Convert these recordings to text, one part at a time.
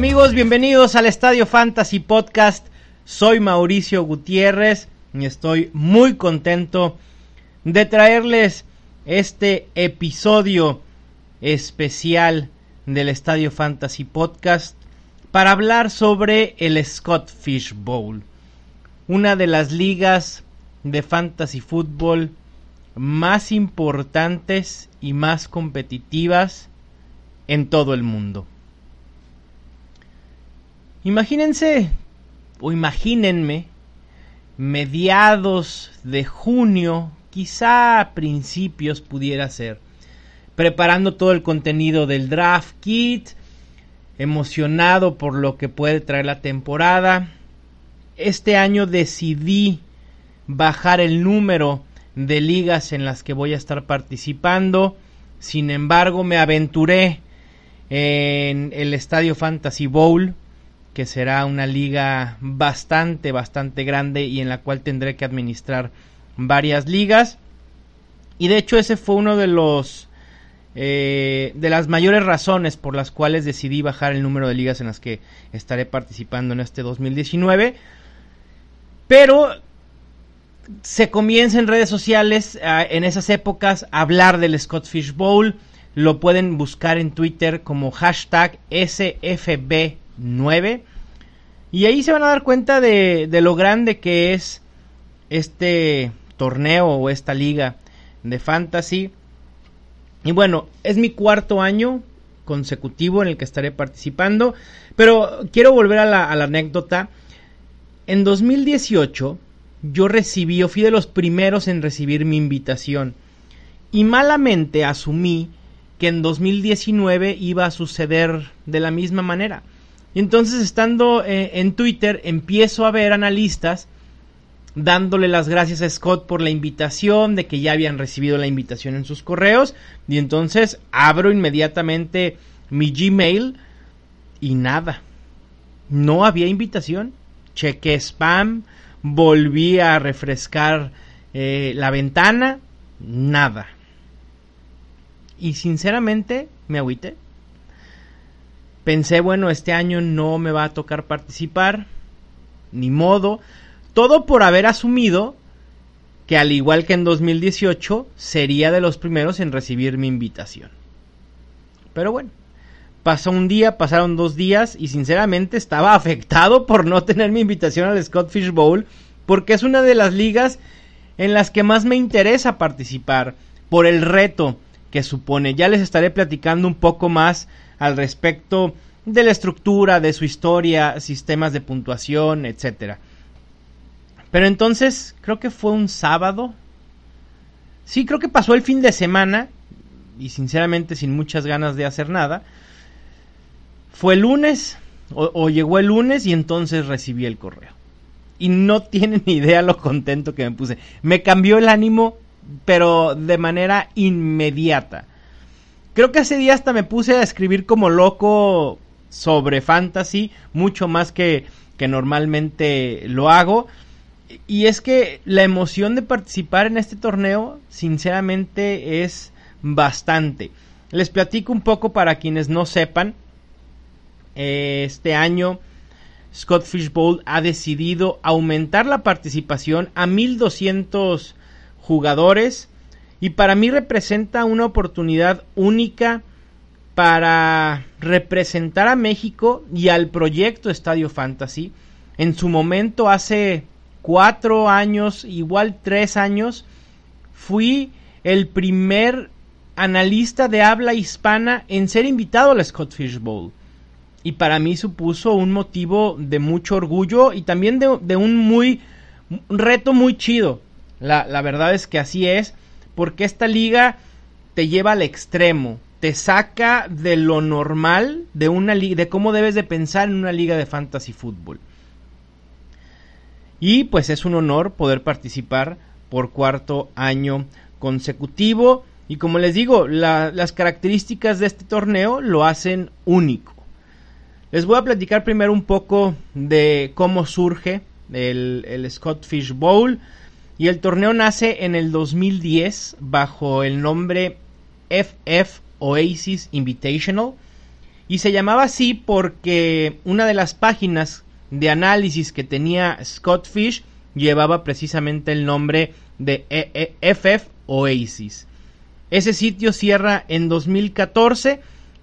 Amigos, bienvenidos al Estadio Fantasy Podcast. Soy Mauricio Gutiérrez y estoy muy contento de traerles este episodio especial del Estadio Fantasy Podcast para hablar sobre el Scott Fish Bowl, una de las ligas de fantasy fútbol más importantes y más competitivas en todo el mundo. Imagínense, o imagínenme, mediados de junio, quizá a principios pudiera ser, preparando todo el contenido del draft kit, emocionado por lo que puede traer la temporada. Este año decidí bajar el número de ligas en las que voy a estar participando. Sin embargo, me aventuré en el Estadio Fantasy Bowl, que será una liga bastante, bastante grande y en la cual tendré que administrar varias ligas. Y de hecho ese fue uno de los eh, de las mayores razones por las cuales decidí bajar el número de ligas en las que estaré participando en este 2019. Pero se comienza en redes sociales uh, en esas épocas a hablar del Scott Fish Bowl. Lo pueden buscar en Twitter como hashtag SFB9. Y ahí se van a dar cuenta de, de lo grande que es este torneo o esta liga de fantasy. Y bueno, es mi cuarto año consecutivo en el que estaré participando. Pero quiero volver a la, a la anécdota. En 2018 yo recibí, yo fui de los primeros en recibir mi invitación. Y malamente asumí que en 2019 iba a suceder de la misma manera. Y entonces estando eh, en Twitter empiezo a ver analistas dándole las gracias a Scott por la invitación, de que ya habían recibido la invitación en sus correos. Y entonces abro inmediatamente mi Gmail y nada. No había invitación. Chequé spam, volví a refrescar eh, la ventana, nada. Y sinceramente me agüité. Pensé, bueno, este año no me va a tocar participar, ni modo. Todo por haber asumido que al igual que en 2018 sería de los primeros en recibir mi invitación. Pero bueno, pasó un día, pasaron dos días y sinceramente estaba afectado por no tener mi invitación al Scott Fish Bowl porque es una de las ligas en las que más me interesa participar por el reto que supone. Ya les estaré platicando un poco más al respecto de la estructura, de su historia, sistemas de puntuación, etcétera. Pero entonces, creo que fue un sábado. Sí, creo que pasó el fin de semana y sinceramente sin muchas ganas de hacer nada. Fue el lunes o, o llegó el lunes y entonces recibí el correo. Y no tienen idea lo contento que me puse. Me cambió el ánimo, pero de manera inmediata. Creo que ese día hasta me puse a escribir como loco sobre fantasy, mucho más que, que normalmente lo hago. Y es que la emoción de participar en este torneo, sinceramente, es bastante. Les platico un poco para quienes no sepan. Este año Scott Fish Bowl ha decidido aumentar la participación a 1200 jugadores y para mí representa una oportunidad única para representar a México y al proyecto Estadio Fantasy. En su momento, hace cuatro años, igual tres años, fui el primer analista de habla hispana en ser invitado al Scott Fish Bowl. Y para mí supuso un motivo de mucho orgullo y también de, de un muy un reto muy chido. La, verdad es que así es porque esta liga te lleva al extremo, te saca de lo normal de una liga, de cómo debes de pensar en una liga de fantasy fútbol. Y pues es un honor poder participar por cuarto año consecutivo. Y como les digo, las características de este torneo lo hacen único. Les voy a platicar primero un poco de cómo surge el, el Scott Fish Bowl. Y el torneo nace en el 2010 bajo el nombre FF Oasis Invitational. Y se llamaba así porque una de las páginas de análisis que tenía Scott Fish llevaba precisamente el nombre de FF e Oasis. Ese sitio cierra en 2014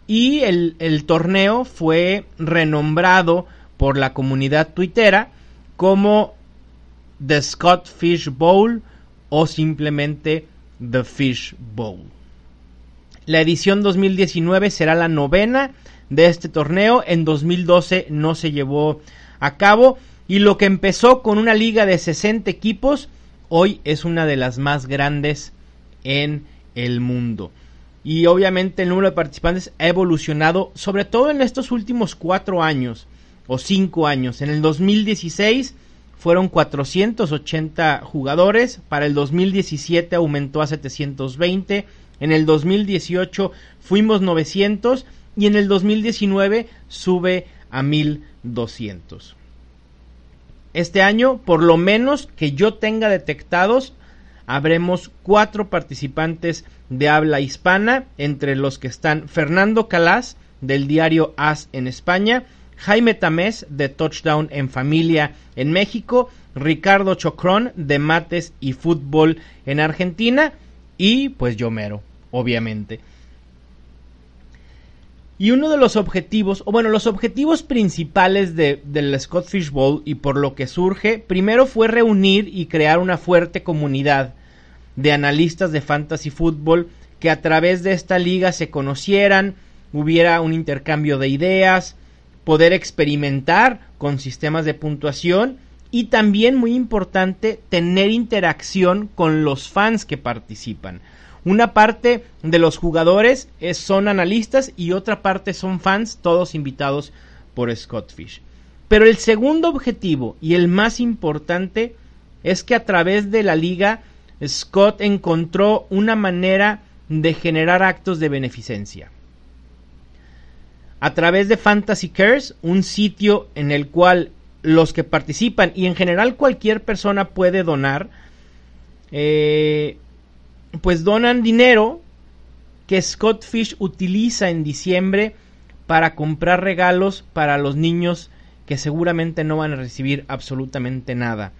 y el, el, torneo fue renombrado por la comunidad tuitera como The Scott Fish Bowl o simplemente The Fish Bowl. La edición 2019 será la novena de este torneo. En 2012 no se llevó a cabo. Y lo que empezó con una liga de 60 equipos, hoy es una de las más grandes en el mundo. Y obviamente el número de participantes ha evolucionado, sobre todo en estos últimos cuatro años o cinco años. En el 2016 fueron 480 jugadores, para el 2017 aumentó a 720 en el 2018 fuimos 900 y en el 2019 sube a 1200. Este año, por lo menos que yo tenga detectados, habremos cuatro participantes de habla hispana, entre los que están Fernando Calas, del diario As en España, Jaime Tamés, de Touchdown en Familia en México, Ricardo Chocrón, de Mates y Fútbol en Argentina, y pues yo mero, obviamente. Y uno de los objetivos, o bueno, los objetivos principales de, del Scott Fish Bowl y por lo que surge, primero fue reunir y crear una fuerte comunidad de analistas de fantasy fútbol que a través de esta liga se conocieran, hubiera un intercambio de ideas, poder experimentar con sistemas de puntuación y también muy importante tener interacción con los fans que participan. Una parte de los jugadores son analistas y otra parte son fans, todos invitados por Scott Fish. Pero el segundo objetivo y el más importante es que a través de la liga Scott encontró una manera de generar actos de beneficencia. A través de Fantasy Cares, un sitio en el cual los que participan y en general cualquier persona puede donar, eh, pues donan dinero que Scott Fish utiliza en diciembre para comprar regalos para los niños que seguramente no van a recibir absolutamente nada.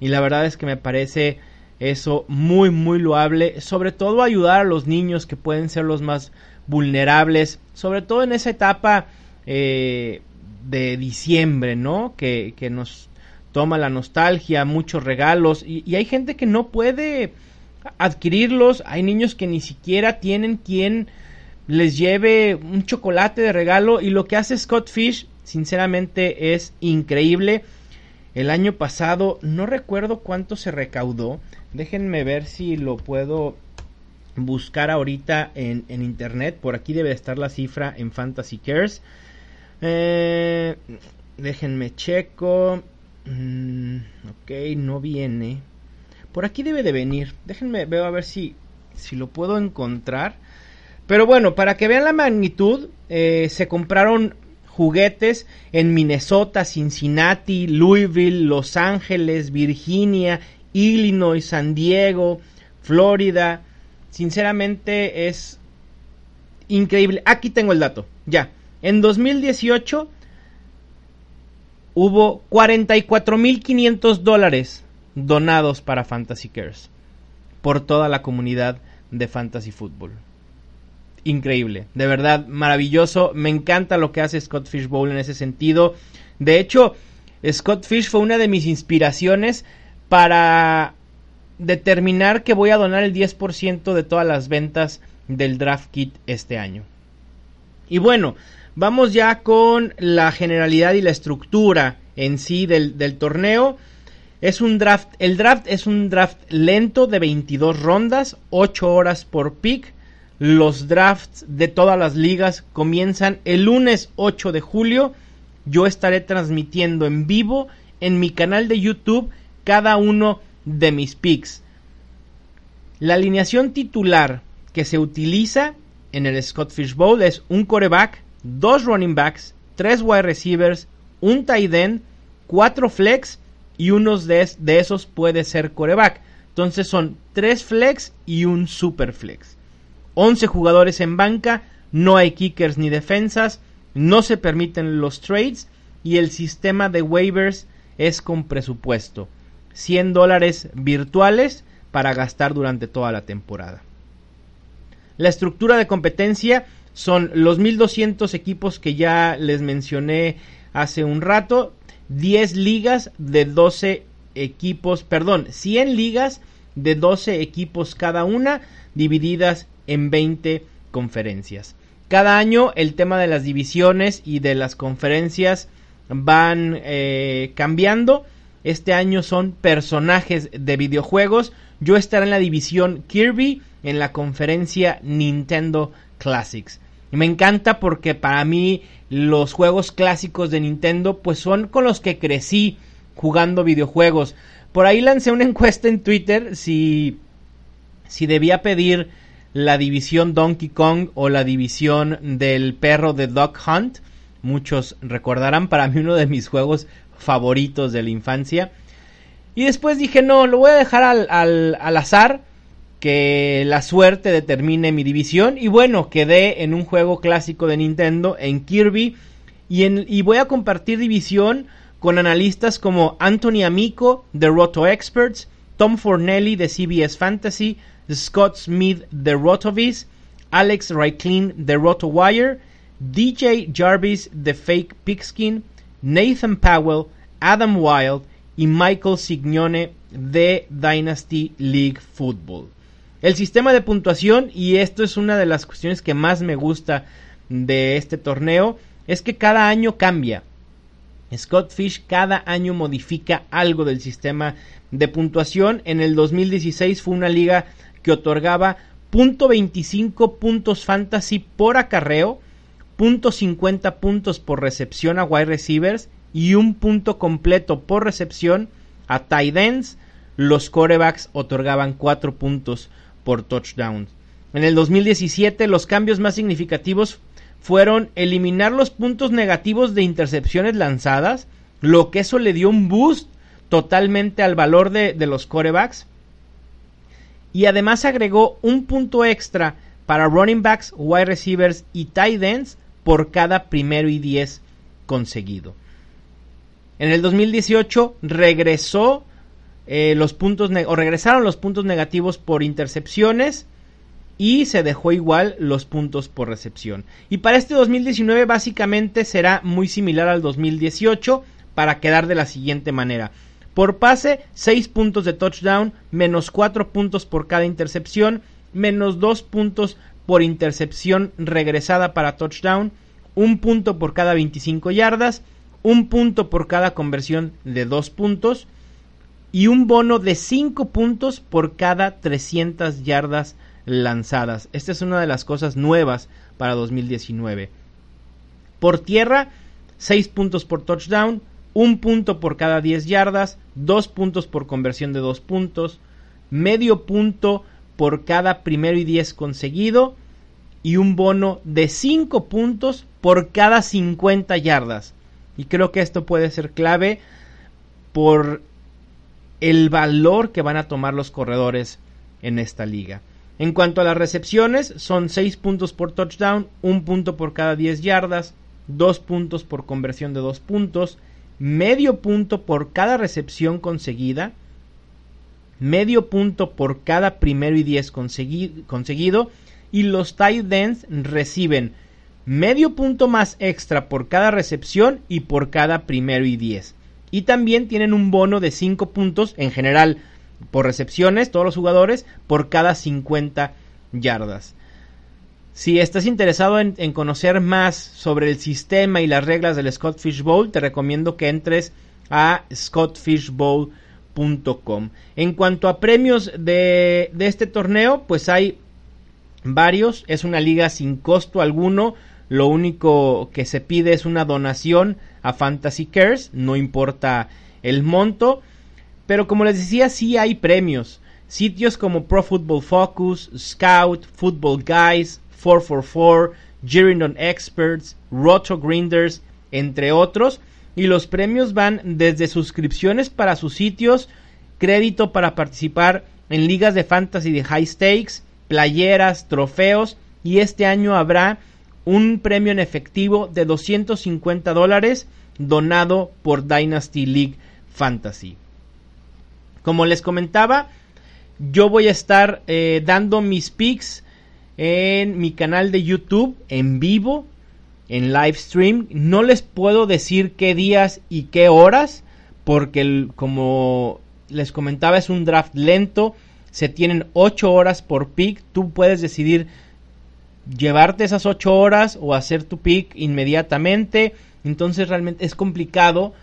Y la verdad es que me parece eso muy muy loable, sobre todo ayudar a los niños que pueden ser los más vulnerables, sobre todo en esa etapa eh, de diciembre, ¿no? Que, que, nos toma la nostalgia, muchos regalos y, y hay gente que no puede adquirirlos. Hay niños que ni siquiera tienen quien les lleve un chocolate de regalo y lo que hace Scott Fish sinceramente es increíble. El año pasado no recuerdo cuánto se recaudó. Déjenme ver si lo puedo buscar ahorita en, internet. Por aquí debe estar la cifra en Fantasy Cares. Eh, déjenme checo. Mm, ok, no viene. Por aquí debe de venir. Déjenme, veo a ver si, si lo puedo encontrar. Pero bueno, para que vean la magnitud, eh, se compraron juguetes en Minnesota, Cincinnati, Louisville, Los Ángeles, Virginia, Illinois, San Diego, Florida. Sinceramente es increíble. Aquí tengo el dato. Ya. En 2018 hubo 44.500 dólares donados para Fantasy Cares por toda la comunidad de Fantasy Football. Increíble, de verdad maravilloso. Me encanta lo que hace Scott Fish Bowl en ese sentido. De hecho, Scott Fish fue una de mis inspiraciones para determinar que voy a donar el 10% de todas las ventas del draft kit este año. Y bueno, vamos ya con la generalidad y la estructura en sí del, torneo. Es un draft, el draft es un draft lento de 22 rondas, 8 horas por pick. Los drafts de todas las ligas comienzan el lunes 8 de julio. Yo estaré transmitiendo en vivo en mi canal de YouTube cada uno de mis picks. La alineación titular que se utiliza en el Scott Fish Bowl es un coreback, dos running backs, tres wide receivers, un tight end, cuatro flex y uno de, de esos puede ser coreback. Entonces son tres flex y un super flex. 11 jugadores en banca, no hay kickers ni defensas, no se permiten los trades y el sistema de waivers es con presupuesto. 100 dólares virtuales para gastar durante toda la temporada. La estructura de competencia son los 1200 equipos que ya les mencioné hace un rato, 10 ligas de 12 equipos, perdón, 100 ligas de 12 equipos cada una, divididas en 20 conferencias. Cada año el tema de las divisiones y de las conferencias van eh, cambiando. Este año son personajes de videojuegos. Yo estaré en la división Kirby en la conferencia Nintendo Classics. Y me encanta porque para mí los juegos clásicos de Nintendo pues son con los que crecí jugando videojuegos. Por ahí lancé una encuesta en Twitter si, si debía pedir la división Donkey Kong o la división del perro de Duck Hunt. Muchos recordarán para mí uno de mis juegos favoritos de la infancia. Y después dije, no, lo voy a dejar al, al, al azar que la suerte determine mi división. Y bueno, quedé en un juego clásico de Nintendo, en Kirby. Y, en, y voy a compartir división con analistas como Anthony Amico de Roto Experts, Tom Fornelli de CBS Fantasy, Scott Smith de Rotoviz, Alex Reiklin de RotoWire, DJ Jarvis de Fake Pigskin, Nathan Powell, Adam Wild y Michael Signone de Dynasty League Football. El sistema de puntuación, y esto es una de las cuestiones que más me gusta de este torneo, es que cada año cambia. Scott Fish cada año modifica algo del sistema de puntuación. En el 2016 fue una liga que otorgaba .25 puntos fantasy por acarreo, .50 puntos por recepción a wide receivers y un punto completo por recepción a tight ends. Los corebacks otorgaban 4 puntos por touchdowns. En el 2017 los cambios más significativos fueron eliminar los puntos negativos de intercepciones lanzadas, lo que eso le dio un boost totalmente al valor de, de los corebacks. Y además agregó un punto extra para running backs, wide receivers y tight ends por cada primero y diez conseguido. En el 2018 regresó eh, los puntos o regresaron los puntos negativos por intercepciones y se dejó igual los puntos por recepción. Y para este 2019 básicamente será muy similar al 2018 para quedar de la siguiente manera. Por pase, 6 puntos de touchdown, menos 4 puntos por cada intercepción, menos 2 puntos por intercepción regresada para touchdown, un punto por cada 25 yardas, un punto por cada conversión de 2 puntos, y un bono de 5 puntos por cada 300 yardas lanzadas. Esta es una de las cosas nuevas para 2019. Por tierra, 6 puntos por touchdown, 1 punto por cada 10 yardas, 2 puntos por conversión de 2 puntos, medio punto por cada primero y 10 conseguido y un bono de 5 puntos por cada 50 yardas. Y creo que esto puede ser clave por el valor que van a tomar los corredores en esta liga. En cuanto a las recepciones, son 6 puntos por touchdown, 1 punto por cada 10 yardas, 2 puntos por conversión de 2 puntos, medio punto por cada recepción conseguida, medio punto por cada primero y 10 conseguido, y los tight ends reciben medio punto más extra por cada recepción y por cada primero y 10. Y también tienen un bono de 5 puntos en general por recepciones, todos los jugadores, por cada 50 yardas. Si estás interesado en, conocer más sobre el sistema y las reglas del Scott Fish Bowl, te recomiendo que entres a scottfishbowl.com. En cuanto a premios de, este torneo, pues hay varios. Es una liga sin costo alguno. Lo único que se pide es una donación a Fantasy Cares. No importa el monto. Pero como les decía, sí hay premios. Sitios como Pro Football Focus, Scout, Football Guys, 444, Girondin Experts, Roto Grinders, entre otros. Y los premios van desde suscripciones para sus sitios, crédito para participar en ligas de fantasy de high stakes, playeras, trofeos y este año habrá un premio en efectivo de 250 dólares donado por Dynasty League Fantasy. Como les comentaba, yo voy a estar eh, dando mis picks en mi canal de YouTube en vivo, en live stream. No les puedo decir qué días y qué horas, porque como les comentaba es un draft lento. Se tienen 8 horas por pick. Tú puedes decidir llevarte esas 8 horas o hacer tu pick inmediatamente. Entonces realmente es complicado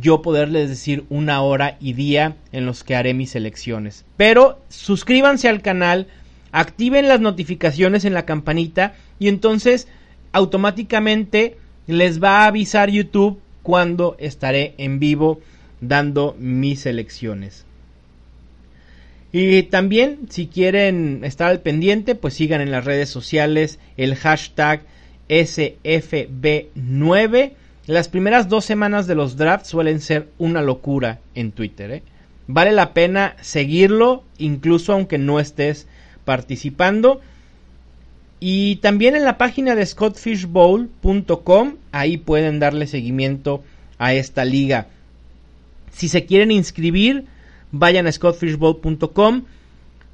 yo poderles decir una hora y día en los que haré mis elecciones. Pero suscríbanse al canal, activen las notificaciones en la campanita y entonces automáticamente les va a avisar YouTube cuando estaré en vivo dando mis elecciones. Y también, si quieren estar al pendiente, pues sigan en las redes sociales el hashtag SFB9 las primeras dos semanas de los drafts suelen ser una locura en Twitter. ¿eh? Vale la pena seguirlo, incluso aunque no estés participando. Y también en la página de scottfishbowl.com, ahí pueden darle seguimiento a esta liga. Si se quieren inscribir, vayan a scottfishbowl.com,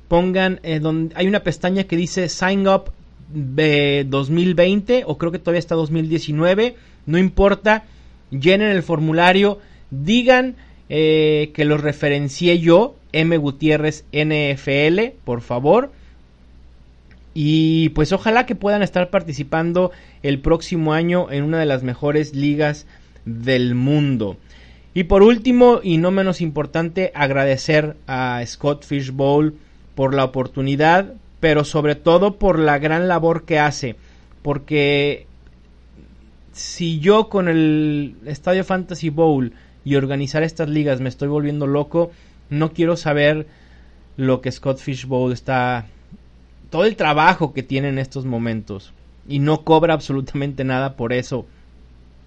pongan, eh, donde hay una pestaña que dice Sign Up 2020 o creo que todavía está 2019 no importa, llenen el formulario, digan eh, que los referencié yo, M. Gutiérrez NFL, por favor. Y pues ojalá que puedan estar participando el próximo año en una de las mejores ligas del mundo. Y por último, y no menos importante, agradecer a Scott Fishbowl por la oportunidad, pero sobre todo por la gran labor que hace, porque si yo con el Estadio Fantasy Bowl y organizar estas ligas me estoy volviendo loco, no quiero saber lo que Scott Fish Bowl está... todo el trabajo que tiene en estos momentos. Y no cobra absolutamente nada por eso.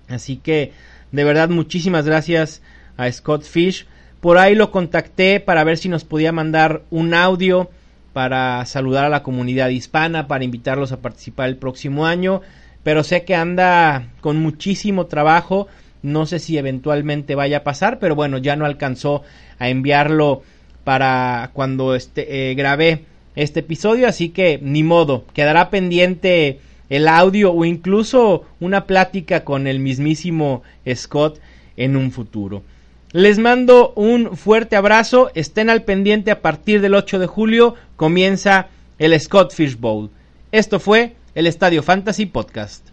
Así que, de verdad, muchísimas gracias a Scott Fish. Por ahí lo contacté para ver si nos podía mandar un audio para saludar a la comunidad hispana, para invitarlos a participar el próximo año pero sé que anda con muchísimo trabajo. No sé si eventualmente vaya a pasar, pero bueno, ya no alcanzó a enviarlo para cuando este, eh, grabé este episodio, así que ni modo, quedará pendiente el audio o incluso una plática con el mismísimo Scott en un futuro. Les mando un fuerte abrazo, estén al pendiente a partir del 8 de julio, comienza el Scott Fish Bowl. Esto fue el Estadio Fantasy Podcast.